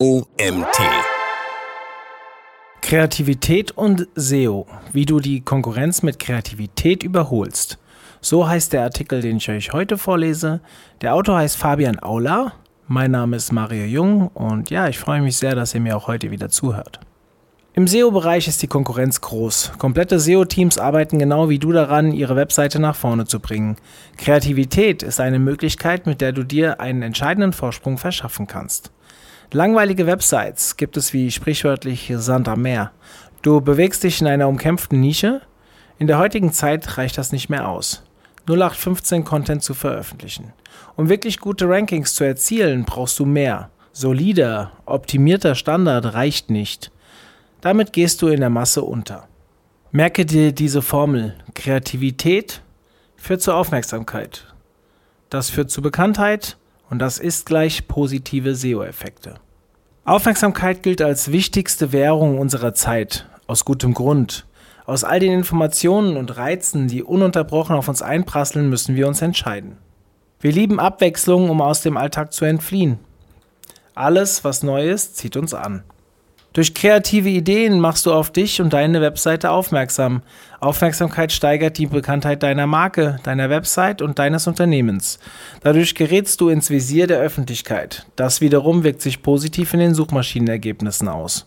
OMT. Kreativität und SEO. Wie du die Konkurrenz mit Kreativität überholst. So heißt der Artikel, den ich euch heute vorlese. Der Autor heißt Fabian Aula. Mein Name ist Mario Jung und ja, ich freue mich sehr, dass ihr mir auch heute wieder zuhört. Im SEO-Bereich ist die Konkurrenz groß. Komplette SEO-Teams arbeiten genau wie du daran, ihre Webseite nach vorne zu bringen. Kreativität ist eine Möglichkeit, mit der du dir einen entscheidenden Vorsprung verschaffen kannst. Langweilige Websites gibt es wie sprichwörtlich Sand am Meer. Du bewegst dich in einer umkämpften Nische. In der heutigen Zeit reicht das nicht mehr aus. 0815 Content zu veröffentlichen. Um wirklich gute Rankings zu erzielen, brauchst du mehr. Solider, optimierter Standard reicht nicht. Damit gehst du in der Masse unter. Merke dir diese Formel. Kreativität führt zur Aufmerksamkeit. Das führt zu Bekanntheit und das ist gleich positive SEO-Effekte. Aufmerksamkeit gilt als wichtigste Währung unserer Zeit, aus gutem Grund. Aus all den Informationen und Reizen, die ununterbrochen auf uns einprasseln, müssen wir uns entscheiden. Wir lieben Abwechslung, um aus dem Alltag zu entfliehen. Alles, was neu ist, zieht uns an. Durch kreative Ideen machst du auf dich und deine Webseite aufmerksam. Aufmerksamkeit steigert die Bekanntheit deiner Marke, deiner Website und deines Unternehmens. Dadurch gerätst du ins Visier der Öffentlichkeit. Das wiederum wirkt sich positiv in den Suchmaschinenergebnissen aus.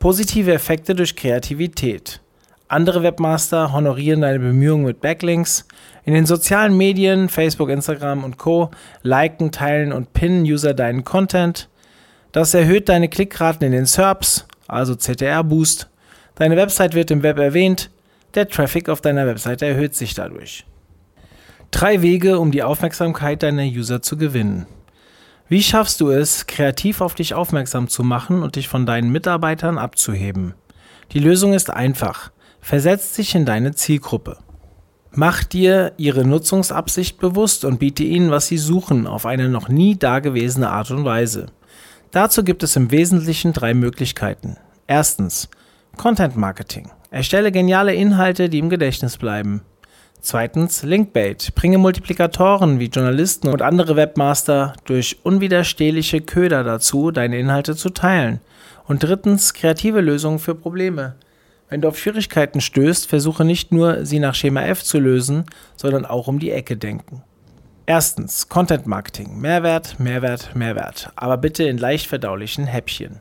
Positive Effekte durch Kreativität. Andere Webmaster honorieren deine Bemühungen mit Backlinks. In den sozialen Medien, Facebook, Instagram und Co. liken, teilen und pinnen User deinen Content. Das erhöht deine Klickraten in den SERPs, also CTR-Boost. Deine Website wird im Web erwähnt. Der Traffic auf deiner Website erhöht sich dadurch. Drei Wege, um die Aufmerksamkeit deiner User zu gewinnen. Wie schaffst du es, kreativ auf dich aufmerksam zu machen und dich von deinen Mitarbeitern abzuheben? Die Lösung ist einfach. Versetz dich in deine Zielgruppe. Mach dir ihre Nutzungsabsicht bewusst und biete ihnen, was sie suchen, auf eine noch nie dagewesene Art und Weise. Dazu gibt es im Wesentlichen drei Möglichkeiten. Erstens, Content Marketing. Erstelle geniale Inhalte, die im Gedächtnis bleiben. Zweitens, Linkbait. Bringe Multiplikatoren wie Journalisten und andere Webmaster durch unwiderstehliche Köder dazu, deine Inhalte zu teilen. Und drittens, kreative Lösungen für Probleme. Wenn du auf Schwierigkeiten stößt, versuche nicht nur, sie nach Schema F zu lösen, sondern auch um die Ecke denken. Erstens, Content Marketing. Mehrwert, Mehrwert, Mehrwert. Aber bitte in leicht verdaulichen Häppchen.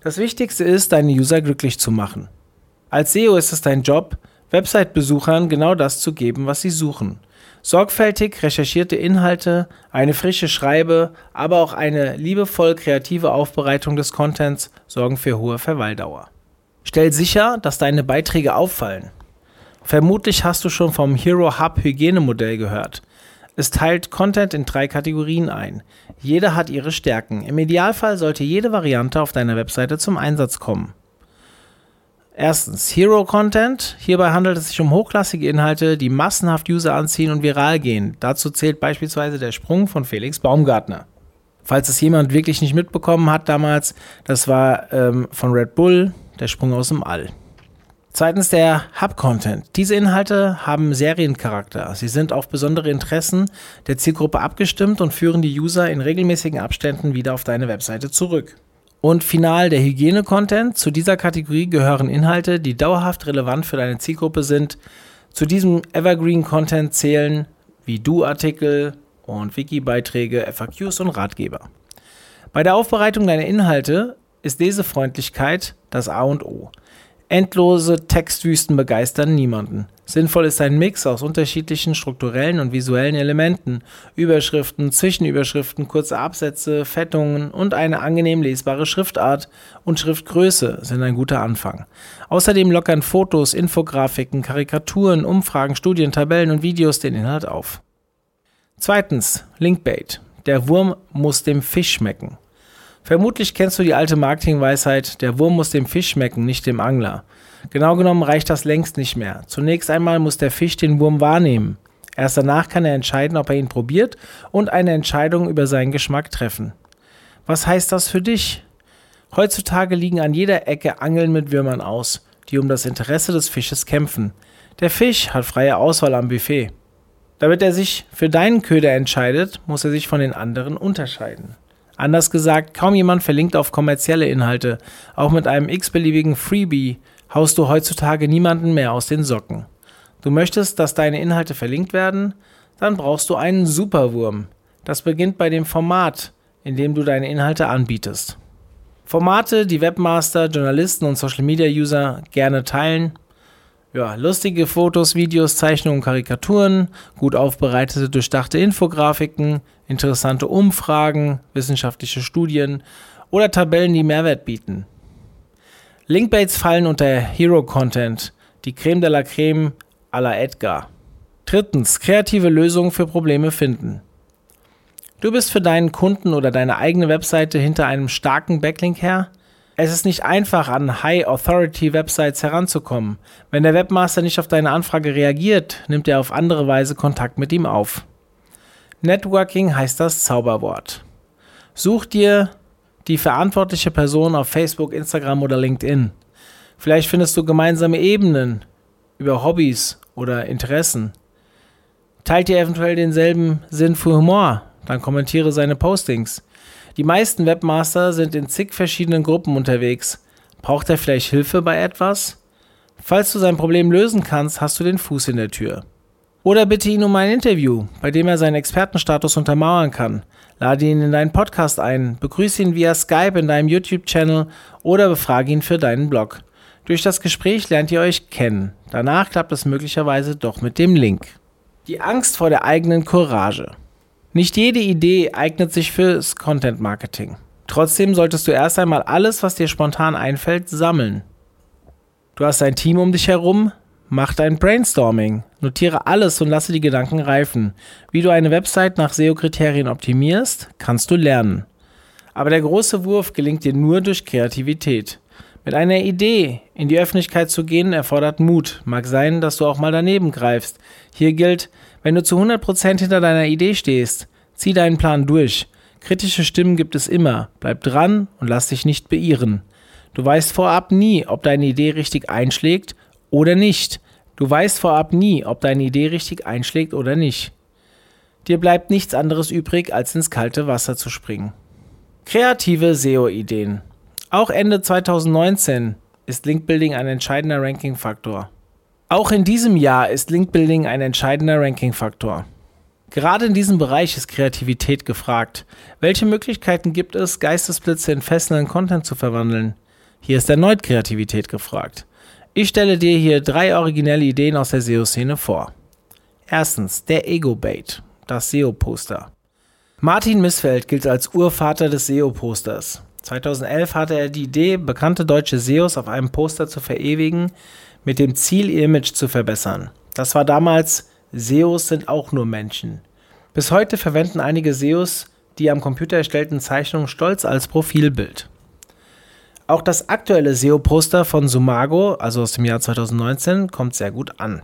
Das Wichtigste ist, deine User glücklich zu machen. Als SEO ist es dein Job, Website-Besuchern genau das zu geben, was sie suchen. Sorgfältig recherchierte Inhalte, eine frische Schreibe, aber auch eine liebevoll kreative Aufbereitung des Contents sorgen für hohe Verweildauer. Stell sicher, dass deine Beiträge auffallen. Vermutlich hast du schon vom Hero Hub Hygienemodell gehört. Es teilt Content in drei Kategorien ein. Jede hat ihre Stärken. Im Idealfall sollte jede Variante auf deiner Webseite zum Einsatz kommen. Erstens, Hero Content. Hierbei handelt es sich um hochklassige Inhalte, die massenhaft User anziehen und viral gehen. Dazu zählt beispielsweise der Sprung von Felix Baumgartner. Falls es jemand wirklich nicht mitbekommen hat damals, das war ähm, von Red Bull, der Sprung aus dem All. Zweitens der Hub-Content. Diese Inhalte haben Seriencharakter. Sie sind auf besondere Interessen der Zielgruppe abgestimmt und führen die User in regelmäßigen Abständen wieder auf deine Webseite zurück. Und final der Hygiene-Content. Zu dieser Kategorie gehören Inhalte, die dauerhaft relevant für deine Zielgruppe sind. Zu diesem Evergreen-Content zählen wie Du-Artikel und Wiki-Beiträge, FAQs und Ratgeber. Bei der Aufbereitung deiner Inhalte ist Lesefreundlichkeit das A und O. Endlose Textwüsten begeistern niemanden. Sinnvoll ist ein Mix aus unterschiedlichen strukturellen und visuellen Elementen, Überschriften, Zwischenüberschriften, kurze Absätze, Fettungen und eine angenehm lesbare Schriftart und Schriftgröße sind ein guter Anfang. Außerdem lockern Fotos, Infografiken, Karikaturen, Umfragen, Studien, Tabellen und Videos den Inhalt auf. Zweitens, Linkbait. Der Wurm muss dem Fisch schmecken. Vermutlich kennst du die alte Marketingweisheit, der Wurm muss dem Fisch schmecken, nicht dem Angler. Genau genommen reicht das längst nicht mehr. Zunächst einmal muss der Fisch den Wurm wahrnehmen. Erst danach kann er entscheiden, ob er ihn probiert und eine Entscheidung über seinen Geschmack treffen. Was heißt das für dich? Heutzutage liegen an jeder Ecke Angeln mit Würmern aus, die um das Interesse des Fisches kämpfen. Der Fisch hat freie Auswahl am Buffet. Damit er sich für deinen Köder entscheidet, muss er sich von den anderen unterscheiden. Anders gesagt, kaum jemand verlinkt auf kommerzielle Inhalte. Auch mit einem x-beliebigen Freebie haust du heutzutage niemanden mehr aus den Socken. Du möchtest, dass deine Inhalte verlinkt werden? Dann brauchst du einen Superwurm. Das beginnt bei dem Format, in dem du deine Inhalte anbietest. Formate, die Webmaster, Journalisten und Social Media User gerne teilen. Ja, lustige Fotos, Videos, Zeichnungen, Karikaturen, gut aufbereitete, durchdachte Infografiken, interessante Umfragen, wissenschaftliche Studien oder Tabellen, die Mehrwert bieten. Linkbaits fallen unter Hero Content, die Creme de la Creme à la Edgar. Drittens, kreative Lösungen für Probleme finden. Du bist für deinen Kunden oder deine eigene Webseite hinter einem starken Backlink her? Es ist nicht einfach, an High-Authority-Websites heranzukommen. Wenn der Webmaster nicht auf deine Anfrage reagiert, nimmt er auf andere Weise Kontakt mit ihm auf. Networking heißt das Zauberwort. Such dir die verantwortliche Person auf Facebook, Instagram oder LinkedIn. Vielleicht findest du gemeinsame Ebenen über Hobbys oder Interessen. Teilt ihr eventuell denselben Sinn für Humor? dann kommentiere seine Postings. Die meisten Webmaster sind in zig verschiedenen Gruppen unterwegs. Braucht er vielleicht Hilfe bei etwas? Falls du sein Problem lösen kannst, hast du den Fuß in der Tür. Oder bitte ihn um ein Interview, bei dem er seinen Expertenstatus untermauern kann. Lade ihn in deinen Podcast ein, begrüße ihn via Skype in deinem YouTube-Channel oder befrage ihn für deinen Blog. Durch das Gespräch lernt ihr euch kennen. Danach klappt es möglicherweise doch mit dem Link. Die Angst vor der eigenen Courage. Nicht jede Idee eignet sich fürs Content Marketing. Trotzdem solltest du erst einmal alles, was dir spontan einfällt, sammeln. Du hast ein Team um dich herum, mach dein Brainstorming, notiere alles und lasse die Gedanken reifen. Wie du eine Website nach SEO-Kriterien optimierst, kannst du lernen. Aber der große Wurf gelingt dir nur durch Kreativität. Mit einer Idee in die Öffentlichkeit zu gehen, erfordert Mut. Mag sein, dass du auch mal daneben greifst. Hier gilt, wenn du zu 100% hinter deiner Idee stehst, zieh deinen Plan durch. Kritische Stimmen gibt es immer. Bleib dran und lass dich nicht beirren. Du weißt vorab nie, ob deine Idee richtig einschlägt oder nicht. Du weißt vorab nie, ob deine Idee richtig einschlägt oder nicht. Dir bleibt nichts anderes übrig, als ins kalte Wasser zu springen. Kreative SEO-Ideen. Auch Ende 2019 ist Linkbuilding ein entscheidender Ranking-Faktor. Auch in diesem Jahr ist Linkbuilding ein entscheidender Ranking-Faktor. Gerade in diesem Bereich ist Kreativität gefragt. Welche Möglichkeiten gibt es, Geistesblitze in fesselnden Content zu verwandeln? Hier ist erneut Kreativität gefragt. Ich stelle dir hier drei originelle Ideen aus der SEO-Szene vor. Erstens, der Ego-Bait, das SEO-Poster. Martin Missfeld gilt als Urvater des SEO-Posters. 2011 hatte er die Idee, bekannte deutsche SEOs auf einem Poster zu verewigen, mit dem Ziel, ihr Image zu verbessern. Das war damals, SEOs sind auch nur Menschen. Bis heute verwenden einige SEOs die am Computer erstellten Zeichnungen stolz als Profilbild. Auch das aktuelle SEO-Poster von Sumago, also aus dem Jahr 2019, kommt sehr gut an.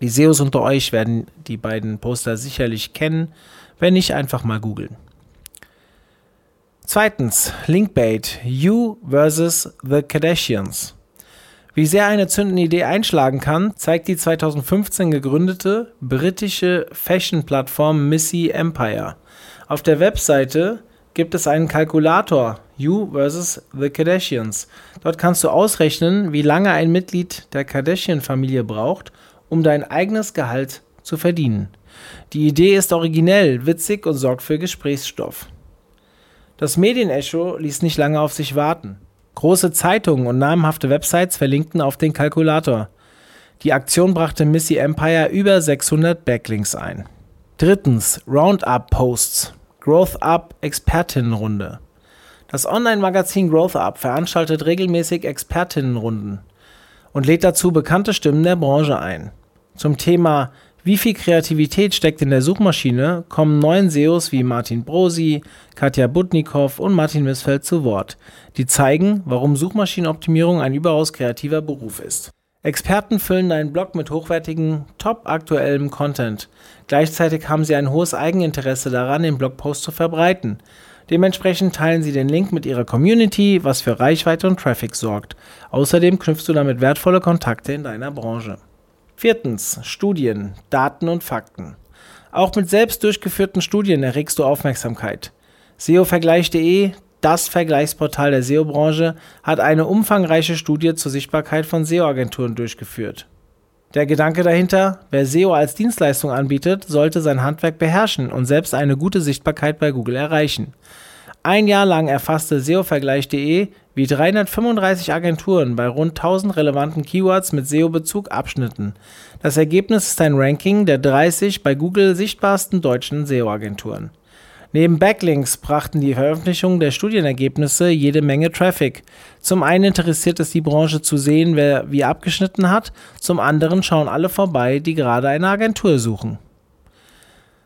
Die SEOs unter euch werden die beiden Poster sicherlich kennen, wenn nicht einfach mal googeln. Zweitens, Linkbait, You versus the Kardashians. Wie sehr eine zündende Idee einschlagen kann, zeigt die 2015 gegründete britische Fashion-Plattform Missy Empire. Auf der Webseite gibt es einen Kalkulator You vs. The Kardashians. Dort kannst du ausrechnen, wie lange ein Mitglied der Kardashian-Familie braucht, um dein eigenes Gehalt zu verdienen. Die Idee ist originell, witzig und sorgt für Gesprächsstoff. Das Medienecho ließ nicht lange auf sich warten. Große Zeitungen und namhafte Websites verlinkten auf den Kalkulator. Die Aktion brachte Missy Empire über 600 Backlinks ein. Drittens, Roundup Posts. Growth Up Expertinnenrunde. Das Online-Magazin Growth Up veranstaltet regelmäßig Expertinnenrunden und lädt dazu bekannte Stimmen der Branche ein. Zum Thema wie viel Kreativität steckt in der Suchmaschine, kommen neun SEOs wie Martin Brosi, Katja Budnikow und Martin Missfeld zu Wort, die zeigen, warum Suchmaschinenoptimierung ein überaus kreativer Beruf ist. Experten füllen deinen Blog mit hochwertigem, top aktuellem Content. Gleichzeitig haben sie ein hohes Eigeninteresse daran, den Blogpost zu verbreiten. Dementsprechend teilen sie den Link mit ihrer Community, was für Reichweite und Traffic sorgt. Außerdem knüpfst du damit wertvolle Kontakte in deiner Branche. Viertens. Studien, Daten und Fakten. Auch mit selbst durchgeführten Studien erregst du Aufmerksamkeit. SEOvergleich.de, das Vergleichsportal der SEO-Branche, hat eine umfangreiche Studie zur Sichtbarkeit von SEO-Agenturen durchgeführt. Der Gedanke dahinter, wer SEO als Dienstleistung anbietet, sollte sein Handwerk beherrschen und selbst eine gute Sichtbarkeit bei Google erreichen. Ein Jahr lang erfasste SEOvergleich.de, wie 335 Agenturen bei rund 1000 relevanten Keywords mit SEO-Bezug abschnitten. Das Ergebnis ist ein Ranking der 30 bei Google sichtbarsten deutschen SEO-Agenturen. Neben Backlinks brachten die Veröffentlichungen der Studienergebnisse jede Menge Traffic. Zum einen interessiert es die Branche zu sehen, wer wie abgeschnitten hat, zum anderen schauen alle vorbei, die gerade eine Agentur suchen.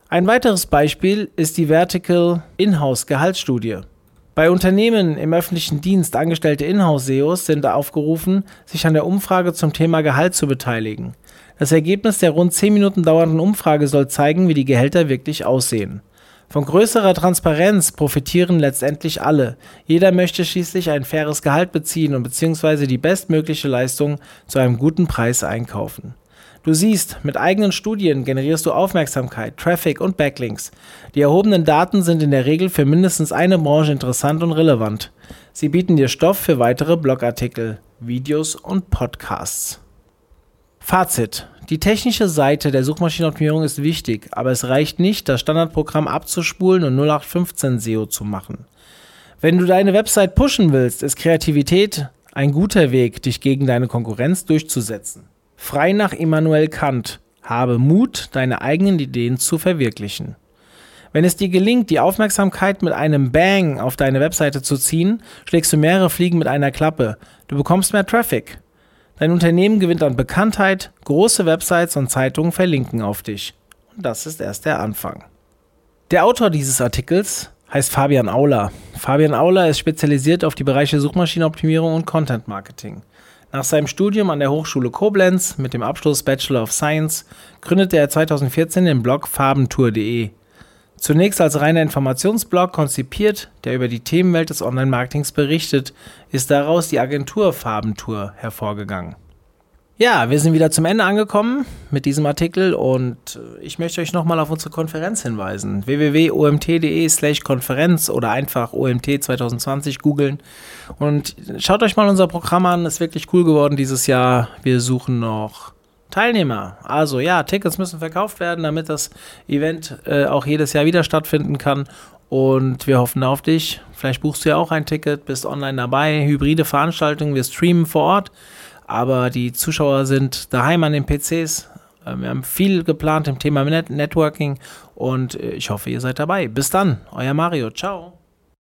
Ein weiteres Beispiel ist die Vertical Inhouse Gehaltsstudie. Bei Unternehmen im öffentlichen Dienst angestellte Inhouse-SEOs sind aufgerufen, sich an der Umfrage zum Thema Gehalt zu beteiligen. Das Ergebnis der rund 10 Minuten dauernden Umfrage soll zeigen, wie die Gehälter wirklich aussehen. Von größerer Transparenz profitieren letztendlich alle. Jeder möchte schließlich ein faires Gehalt beziehen und beziehungsweise die bestmögliche Leistung zu einem guten Preis einkaufen. Du siehst, mit eigenen Studien generierst du Aufmerksamkeit, Traffic und Backlinks. Die erhobenen Daten sind in der Regel für mindestens eine Branche interessant und relevant. Sie bieten dir Stoff für weitere Blogartikel, Videos und Podcasts. Fazit. Die technische Seite der Suchmaschinenoptimierung ist wichtig, aber es reicht nicht, das Standardprogramm abzuspulen und 0815 SEO zu machen. Wenn du deine Website pushen willst, ist Kreativität ein guter Weg, dich gegen deine Konkurrenz durchzusetzen. Frei nach Immanuel Kant, habe Mut, deine eigenen Ideen zu verwirklichen. Wenn es dir gelingt, die Aufmerksamkeit mit einem Bang auf deine Webseite zu ziehen, schlägst du mehrere Fliegen mit einer Klappe. Du bekommst mehr Traffic. Dein Unternehmen gewinnt an Bekanntheit, große Websites und Zeitungen verlinken auf dich. Und das ist erst der Anfang. Der Autor dieses Artikels heißt Fabian Auler. Fabian Auler ist spezialisiert auf die Bereiche Suchmaschinenoptimierung und Content Marketing. Nach seinem Studium an der Hochschule Koblenz mit dem Abschluss Bachelor of Science gründete er 2014 den Blog farbentour.de. Zunächst als reiner Informationsblog konzipiert, der über die Themenwelt des Online-Marketings berichtet, ist daraus die Agentur Farbentour hervorgegangen. Ja, wir sind wieder zum Ende angekommen mit diesem Artikel und ich möchte euch nochmal auf unsere Konferenz hinweisen. www.omt.de slash Konferenz oder einfach OMT 2020 googeln und schaut euch mal unser Programm an. Ist wirklich cool geworden dieses Jahr. Wir suchen noch Teilnehmer. Also ja, Tickets müssen verkauft werden, damit das Event äh, auch jedes Jahr wieder stattfinden kann. Und wir hoffen auf dich. Vielleicht buchst du ja auch ein Ticket, bist online dabei. Hybride Veranstaltungen, wir streamen vor Ort. Aber die Zuschauer sind daheim an den PCs. Äh, wir haben viel geplant im Thema Net Networking und äh, ich hoffe, ihr seid dabei. Bis dann, euer Mario. Ciao.